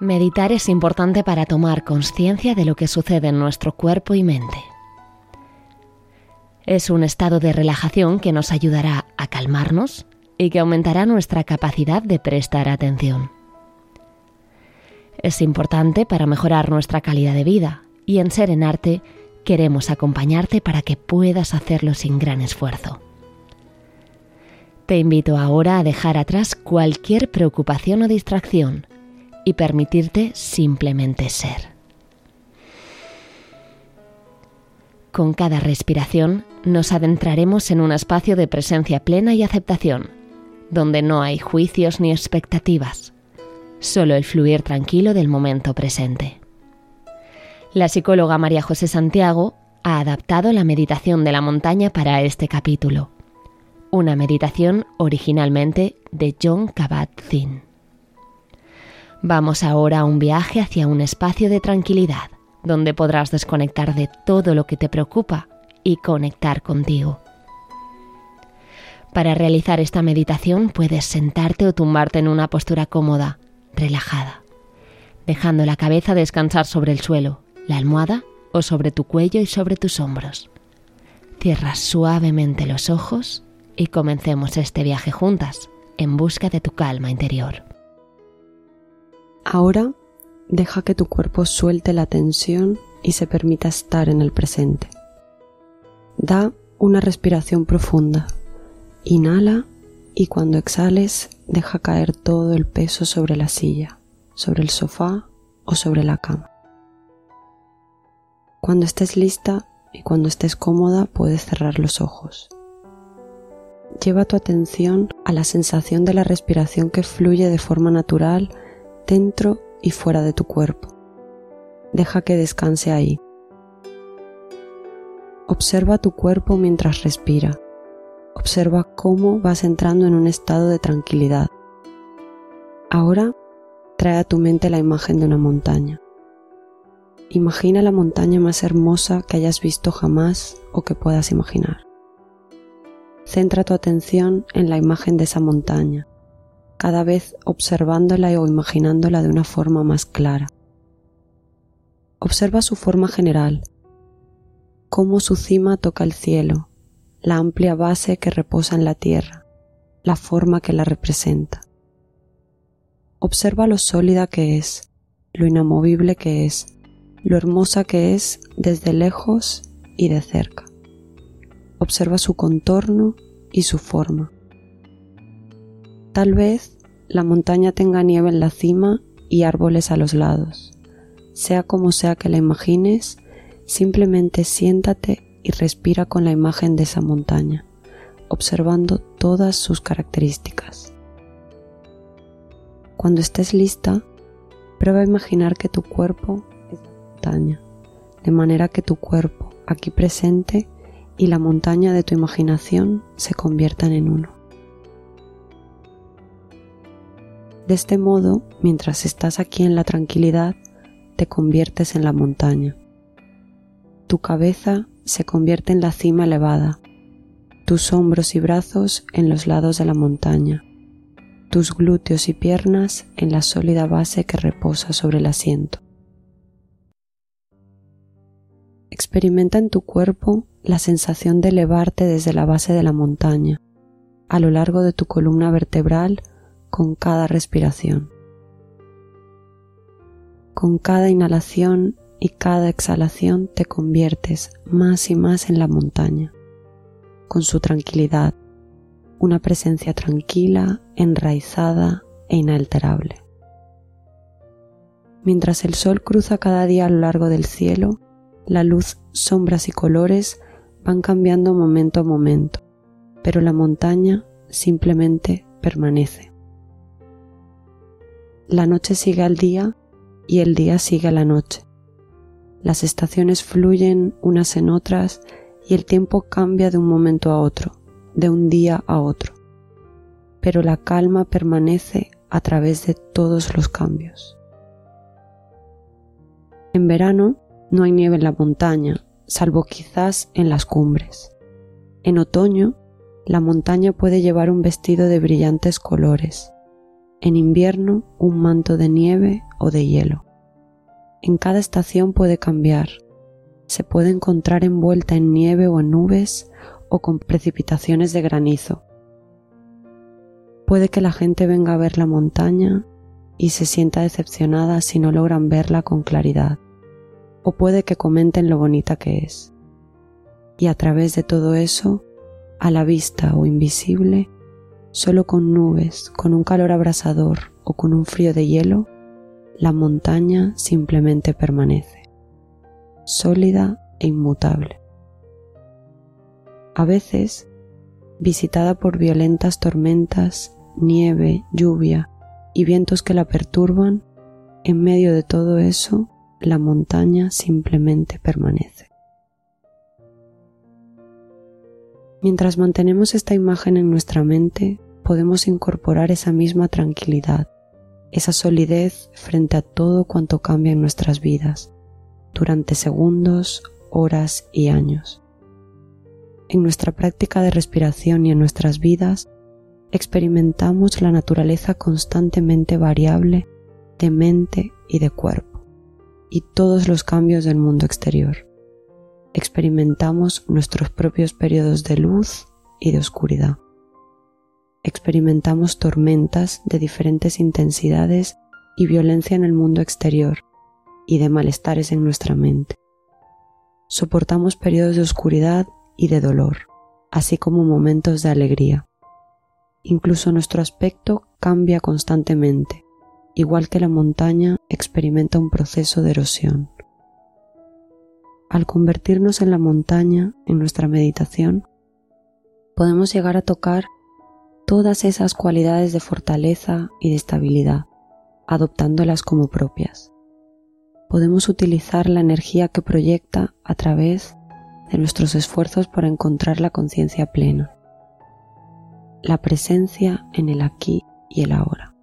Meditar es importante para tomar conciencia de lo que sucede en nuestro cuerpo y mente. Es un estado de relajación que nos ayudará a calmarnos y que aumentará nuestra capacidad de prestar atención. Es importante para mejorar nuestra calidad de vida y en Serenarte queremos acompañarte para que puedas hacerlo sin gran esfuerzo. Te invito ahora a dejar atrás cualquier preocupación o distracción y permitirte simplemente ser. Con cada respiración nos adentraremos en un espacio de presencia plena y aceptación, donde no hay juicios ni expectativas, solo el fluir tranquilo del momento presente. La psicóloga María José Santiago ha adaptado la meditación de la montaña para este capítulo, una meditación originalmente de John Kabat-Zinn. Vamos ahora a un viaje hacia un espacio de tranquilidad, donde podrás desconectar de todo lo que te preocupa y conectar contigo. Para realizar esta meditación puedes sentarte o tumbarte en una postura cómoda, relajada, dejando la cabeza descansar sobre el suelo, la almohada o sobre tu cuello y sobre tus hombros. Cierra suavemente los ojos y comencemos este viaje juntas en busca de tu calma interior. Ahora deja que tu cuerpo suelte la tensión y se permita estar en el presente. Da una respiración profunda. Inhala y cuando exhales deja caer todo el peso sobre la silla, sobre el sofá o sobre la cama. Cuando estés lista y cuando estés cómoda puedes cerrar los ojos. Lleva tu atención a la sensación de la respiración que fluye de forma natural dentro y fuera de tu cuerpo. Deja que descanse ahí. Observa tu cuerpo mientras respira. Observa cómo vas entrando en un estado de tranquilidad. Ahora trae a tu mente la imagen de una montaña. Imagina la montaña más hermosa que hayas visto jamás o que puedas imaginar. Centra tu atención en la imagen de esa montaña cada vez observándola o imaginándola de una forma más clara. Observa su forma general, cómo su cima toca el cielo, la amplia base que reposa en la tierra, la forma que la representa. Observa lo sólida que es, lo inamovible que es, lo hermosa que es desde lejos y de cerca. Observa su contorno y su forma. Tal vez la montaña tenga nieve en la cima y árboles a los lados. Sea como sea que la imagines, simplemente siéntate y respira con la imagen de esa montaña, observando todas sus características. Cuando estés lista, prueba a imaginar que tu cuerpo es la montaña, de manera que tu cuerpo, aquí presente, y la montaña de tu imaginación se conviertan en uno. De este modo, mientras estás aquí en la tranquilidad, te conviertes en la montaña. Tu cabeza se convierte en la cima elevada, tus hombros y brazos en los lados de la montaña, tus glúteos y piernas en la sólida base que reposa sobre el asiento. Experimenta en tu cuerpo la sensación de elevarte desde la base de la montaña, a lo largo de tu columna vertebral con cada respiración. Con cada inhalación y cada exhalación te conviertes más y más en la montaña, con su tranquilidad, una presencia tranquila, enraizada e inalterable. Mientras el sol cruza cada día a lo largo del cielo, la luz, sombras y colores van cambiando momento a momento, pero la montaña simplemente permanece. La noche sigue al día y el día sigue a la noche. Las estaciones fluyen unas en otras y el tiempo cambia de un momento a otro, de un día a otro. Pero la calma permanece a través de todos los cambios. En verano no hay nieve en la montaña, salvo quizás en las cumbres. En otoño, la montaña puede llevar un vestido de brillantes colores en invierno un manto de nieve o de hielo. En cada estación puede cambiar. Se puede encontrar envuelta en nieve o en nubes o con precipitaciones de granizo. Puede que la gente venga a ver la montaña y se sienta decepcionada si no logran verla con claridad, o puede que comenten lo bonita que es. Y a través de todo eso, a la vista o invisible, solo con nubes, con un calor abrasador o con un frío de hielo, la montaña simplemente permanece, sólida e inmutable. A veces, visitada por violentas tormentas, nieve, lluvia y vientos que la perturban, en medio de todo eso, la montaña simplemente permanece. Mientras mantenemos esta imagen en nuestra mente, podemos incorporar esa misma tranquilidad, esa solidez frente a todo cuanto cambia en nuestras vidas, durante segundos, horas y años. En nuestra práctica de respiración y en nuestras vidas, experimentamos la naturaleza constantemente variable de mente y de cuerpo, y todos los cambios del mundo exterior. Experimentamos nuestros propios periodos de luz y de oscuridad. Experimentamos tormentas de diferentes intensidades y violencia en el mundo exterior y de malestares en nuestra mente. Soportamos periodos de oscuridad y de dolor, así como momentos de alegría Incluso nuestro aspecto cambia constantemente, igual que la montaña experimenta un proceso de erosión. Al convertirnos en la montaña en nuestra meditación, podemos llegar a tocar todas esas cualidades de fortaleza y de estabilidad, adoptándolas como propias. Podemos utilizar la energía que proyecta a través de nuestros esfuerzos para encontrar la conciencia plena la presencia en el aquí y el ahora.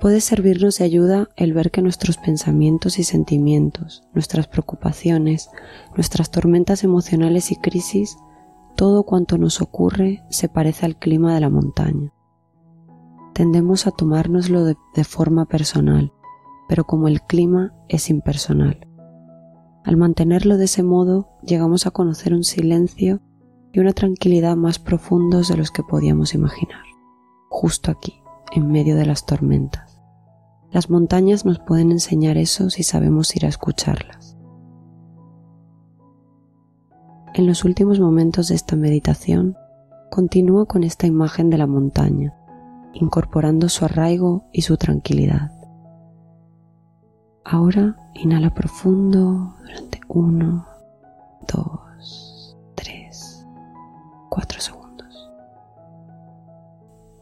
Puede servirnos de ayuda el ver que nuestros pensamientos y sentimientos, nuestras preocupaciones, nuestras tormentas emocionales y crisis, todo cuanto nos ocurre se parece al clima de la montaña. Tendemos a tomárnoslo de, forma personal, pero como el clima es impersonal. Al mantenerlo de ese modo, llegamos a conocer un silencio y una tranquilidad más profundos de los que podíamos imaginar, justo aquí, en medio de las tormentas. Las montañas nos pueden enseñar eso si sabemos ir a escucharlas. En los últimos momentos de esta meditación, continúo con esta imagen de la montaña, incorporando su arraigo y su tranquilidad. Ahora inhala profundo durante uno, dos, segundos.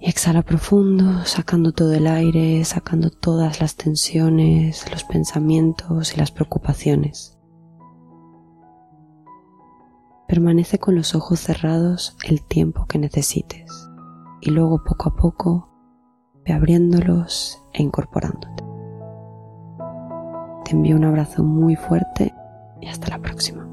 Y exhala profundo, sacando todo el aire, sacando todas las tensiones, los pensamientos y las preocupaciones. Permanece con los ojos cerrados el tiempo que necesites y luego poco a poco ve abriéndolos e incorporándote. Te envío un abrazo muy fuerte y hasta la próxima.